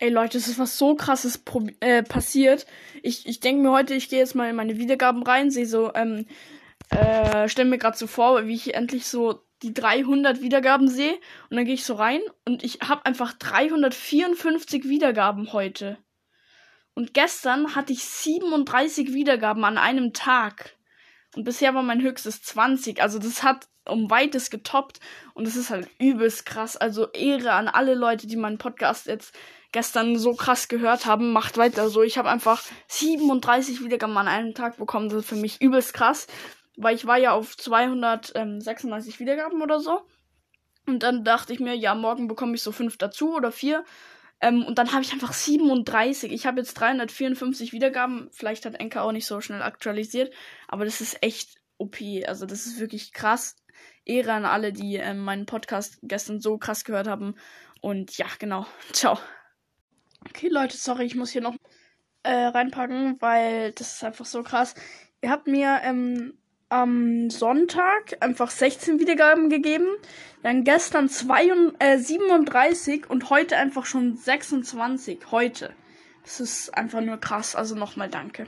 Ey Leute, es ist was so krasses äh, passiert. Ich, ich denke mir heute, ich gehe jetzt mal in meine Wiedergaben rein, sehe so, ähm, äh, stell mir gerade so vor, wie ich endlich so die 300 Wiedergaben sehe und dann gehe ich so rein und ich habe einfach 354 Wiedergaben heute. Und gestern hatte ich 37 Wiedergaben an einem Tag. Und bisher war mein höchstes 20. Also das hat um weites getoppt und das ist halt übelst krass. Also Ehre an alle Leute, die meinen Podcast jetzt gestern so krass gehört haben. Macht weiter so. Ich habe einfach 37 Wiedergaben an einem Tag bekommen. Das ist für mich übelst krass, weil ich war ja auf 236 Wiedergaben oder so. Und dann dachte ich mir, ja, morgen bekomme ich so fünf dazu oder vier. Ähm, und dann habe ich einfach 37. Ich habe jetzt 354 Wiedergaben. Vielleicht hat Enka auch nicht so schnell aktualisiert. Aber das ist echt OP. Also das ist wirklich krass. Ehre an alle, die ähm, meinen Podcast gestern so krass gehört haben. Und ja, genau. Ciao. Okay, Leute, sorry, ich muss hier noch äh, reinpacken, weil das ist einfach so krass. Ihr habt mir ähm, am Sonntag einfach 16 Wiedergaben gegeben, dann gestern 2, äh, 37 und heute einfach schon 26. Heute. Das ist einfach nur krass. Also nochmal danke.